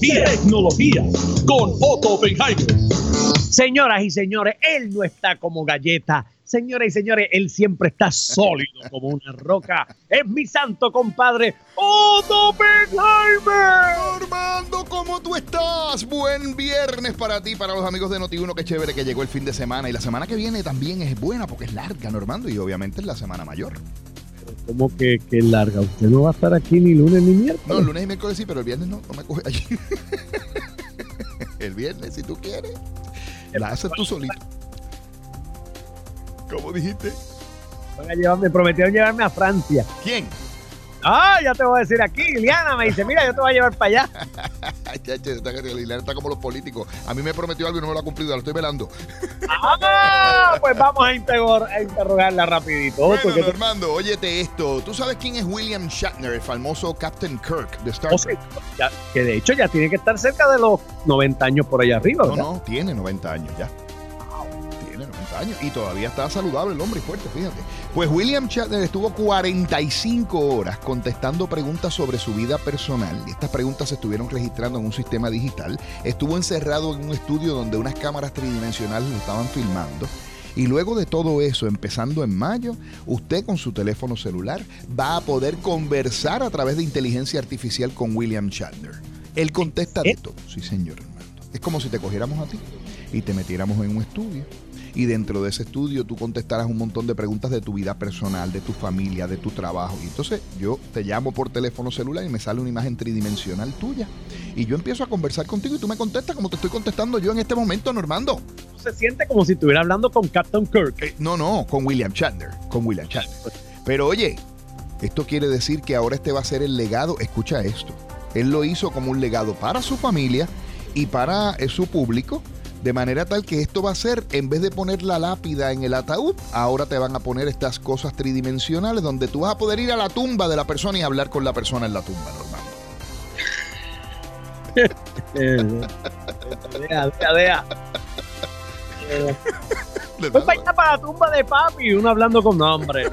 tecnología con Otto Oppenheimer. Señoras y señores, él no está como galleta. Señoras y señores, él siempre está sólido como una roca. Es mi santo compadre, Otto Oppenheimer. Normando, ¿cómo tú estás? Buen viernes para ti, para los amigos de Noti1. Qué chévere que llegó el fin de semana. Y la semana que viene también es buena porque es larga, Normando. Y obviamente es la semana mayor. ¿Cómo que, que larga? Usted no va a estar aquí ni lunes ni miércoles. No, lunes y miércoles sí, pero el viernes no, no me coge allí. el viernes, si tú quieres, la haces tú solito. ¿Cómo dijiste? Van a llevarme, me prometieron llevarme a Francia. ¿Quién? Ah, ya te voy a decir aquí. Liliana me dice, mira, yo te voy a llevar para allá. Liliana está como los políticos. A mí me prometió algo y no me lo ha cumplido, lo estoy velando. ah, pues vamos a, interrogar, a interrogarla rapidito. Bueno, Normando, óyete esto. ¿Tú sabes quién es William Shatner, el famoso Captain Kirk de Star Trek? ya, que de hecho ya tiene que estar cerca de los 90 años por allá arriba, ¿verdad? No, no, tiene 90 años ya y todavía está saludable el hombre y fuerte, fíjate. Pues William Shatner estuvo 45 horas contestando preguntas sobre su vida personal. Estas preguntas se estuvieron registrando en un sistema digital. Estuvo encerrado en un estudio donde unas cámaras tridimensionales lo estaban filmando. Y luego de todo eso, empezando en mayo, usted con su teléfono celular va a poder conversar a través de inteligencia artificial con William Shatner. Él contesta de todo, sí señor Es como si te cogiéramos a ti y te metiéramos en un estudio y dentro de ese estudio tú contestarás un montón de preguntas de tu vida personal, de tu familia, de tu trabajo. Y entonces yo te llamo por teléfono celular y me sale una imagen tridimensional tuya. Y yo empiezo a conversar contigo y tú me contestas como te estoy contestando yo en este momento, Normando. Se siente como si estuviera hablando con Captain Kirk. Eh, no, no, con William Shatner. Con William Shatner. Pero oye, esto quiere decir que ahora este va a ser el legado. Escucha esto. Él lo hizo como un legado para su familia y para eh, su público de manera tal que esto va a ser, en vez de poner la lápida en el ataúd, ahora te van a poner estas cosas tridimensionales donde tú vas a poder ir a la tumba de la persona y hablar con la persona en la tumba, normal. dea, dea, dea. Pues para la tumba de papi, uno hablando con nombre.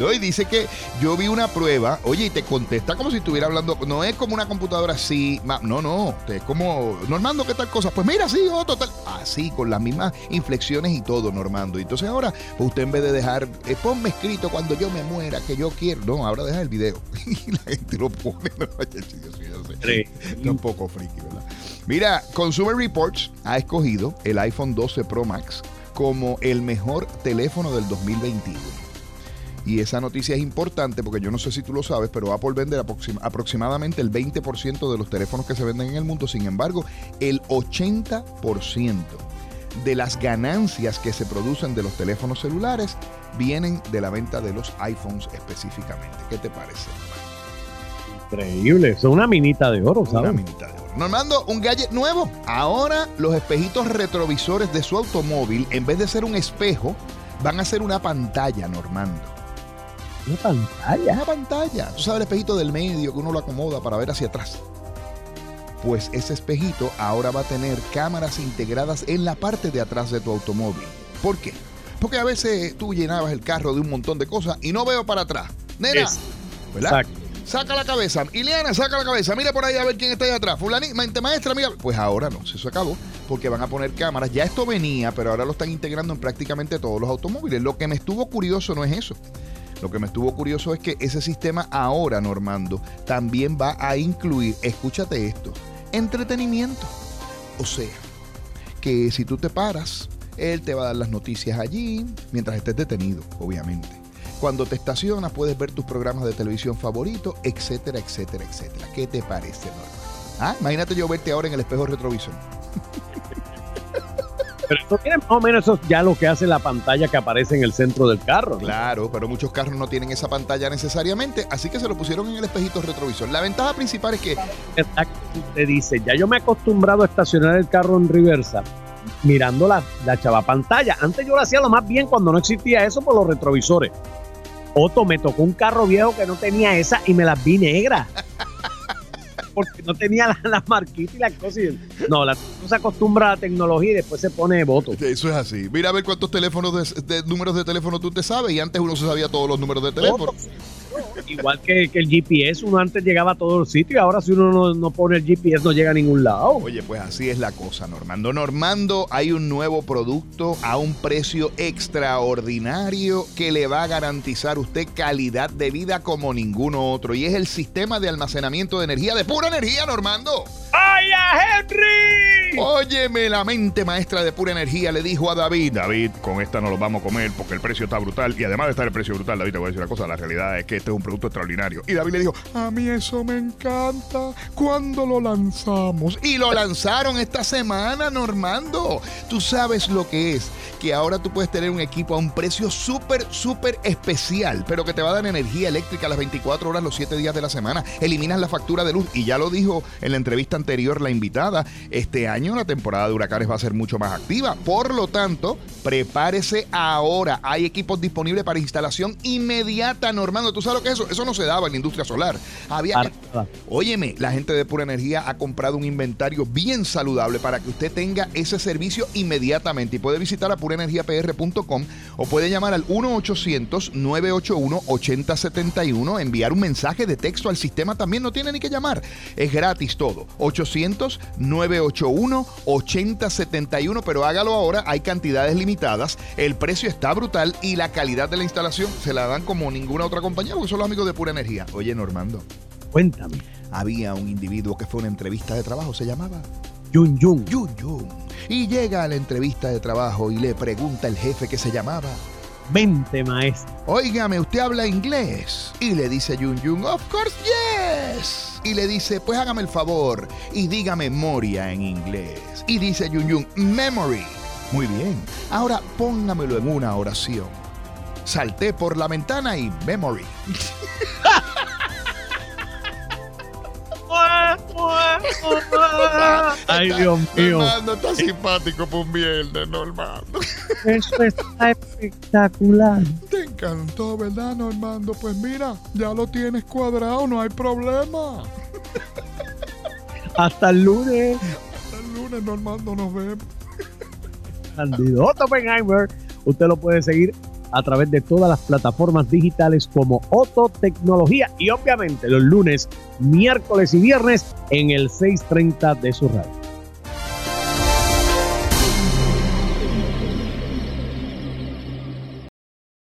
Y dice que yo vi una prueba, oye, y te contesta como si estuviera hablando, no es como una computadora así, no, no, es como, Normando, ¿qué tal cosa? Pues mira, sí, otro tal, así, con las mismas inflexiones y todo, Normando. Y entonces ahora, pues usted en vez de dejar, eh, ponme escrito cuando yo me muera, que yo quiero, no, ahora deja el video. y la gente lo pone, no, un poco friki, ¿verdad? Mira, Consumer Reports ha escogido el iPhone 12 Pro Max como el mejor teléfono del 2021. Y esa noticia es importante porque yo no sé si tú lo sabes, pero Apple vende aproximadamente el 20% de los teléfonos que se venden en el mundo. Sin embargo, el 80% de las ganancias que se producen de los teléfonos celulares vienen de la venta de los iPhones específicamente. ¿Qué te parece? Increíble, son una minita de oro, ¿sabes? Una minita de oro. Normando, un gadget nuevo. Ahora los espejitos retrovisores de su automóvil, en vez de ser un espejo, van a ser una pantalla, Normando. Una pantalla. Una pantalla. Tú sabes el espejito del medio que uno lo acomoda para ver hacia atrás. Pues ese espejito ahora va a tener cámaras integradas en la parte de atrás de tu automóvil. ¿Por qué? Porque a veces tú llenabas el carro de un montón de cosas y no veo para atrás. Nena, ¿verdad? Saca la cabeza. Ileana, saca la cabeza. Mira por ahí a ver quién está ahí atrás. Fulanita, maestra, mira. Pues ahora no, eso acabó. Porque van a poner cámaras. Ya esto venía, pero ahora lo están integrando en prácticamente todos los automóviles. Lo que me estuvo curioso no es eso. Lo que me estuvo curioso es que ese sistema ahora, Normando, también va a incluir, escúchate esto, entretenimiento. O sea, que si tú te paras, él te va a dar las noticias allí, mientras estés detenido, obviamente. Cuando te estacionas puedes ver tus programas de televisión favoritos, etcétera, etcétera, etcétera. ¿Qué te parece, Norma? ¿Ah? Imagínate yo verte ahora en el espejo retrovisor. Pero esto tiene más o menos eso ya lo que hace la pantalla que aparece en el centro del carro. Claro, pero muchos carros no tienen esa pantalla necesariamente, así que se lo pusieron en el espejito retrovisor. La ventaja principal es que... Te dice, ya yo me he acostumbrado a estacionar el carro en reversa mirando la, la chava pantalla. Antes yo lo hacía lo más bien cuando no existía eso por los retrovisores. Otto, me tocó un carro viejo que no tenía esa y me las vi negras. Porque no tenía las la marquitas y las cosas. No, la, se acostumbra a la tecnología y después se pone voto. Eso es así. Mira a ver cuántos teléfonos de, números de teléfono tú te sabes. Y antes uno se sabía todos los números de teléfono. Igual que, el GPS, uno antes llegaba a todos los sitios, ahora si uno no, pone el GPS no llega a ningún lado. Oye, pues así es la cosa, Normando. Normando, hay un nuevo producto a un precio extraordinario que le va a garantizar usted calidad de vida como ninguno otro. Y es el sistema de almacenamiento de energía de pura energía, Normando. ¡Ay, a Henry! Óyeme, la mente maestra de pura energía le dijo a David, David, con esta no lo vamos a comer porque el precio está brutal. Y además de estar el precio brutal, David, te voy a decir una cosa, la realidad es que este es un producto extraordinario. Y David le dijo, a mí eso me encanta. ¿Cuándo lo lanzamos? Y lo lanzaron esta semana, Normando. Tú sabes lo que es, que ahora tú puedes tener un equipo a un precio súper, súper especial, pero que te va a dar energía eléctrica las 24 horas, los 7 días de la semana. Eliminas la factura de luz y ya lo dijo en la entrevista anterior la invitada, este año la temporada de huracanes va a ser mucho más activa. Por lo tanto, prepárese ahora. Hay equipos disponibles para instalación inmediata, Normando. ¿Tú sabes lo que es eso? Eso no se daba en la industria solar. Había que... Óyeme, la gente de Pura Energía ha comprado un inventario bien saludable para que usted tenga ese servicio inmediatamente. Y puede visitar a puraenergiapr.com o puede llamar al 1-800-981-8071, enviar un mensaje de texto al sistema también. No tiene ni que llamar. Es gratis todo. 800-981-8071, pero hágalo ahora, hay cantidades limitadas, el precio está brutal y la calidad de la instalación se la dan como ninguna otra compañía, porque son los amigos de Pura Energía. Oye, Normando. Cuéntame. Había un individuo que fue a una entrevista de trabajo, se llamaba Yun Yun. Yun Yun. Y llega a la entrevista de trabajo y le pregunta el jefe que se llamaba Mente maestra. Óigame, ¿usted habla inglés? Y le dice Yun Yun, of course, yes. Y le dice, pues hágame el favor y diga memoria en inglés. Y dice Yun Yun, memory. Muy bien. Ahora póngamelo en una oración. Salté por la ventana y memory. Ay, Dios mío. Normando está simpático por un viernes, Normando. Eso está espectacular. Te encantó, ¿verdad, Normando? Pues mira, ya lo tienes cuadrado, no hay problema. Hasta el lunes. Hasta el lunes, Normando, nos vemos. Candidato Oppenheimer. Usted lo puede seguir a través de todas las plataformas digitales como Otto Tecnología y obviamente los lunes, miércoles y viernes en el 630 de su radio.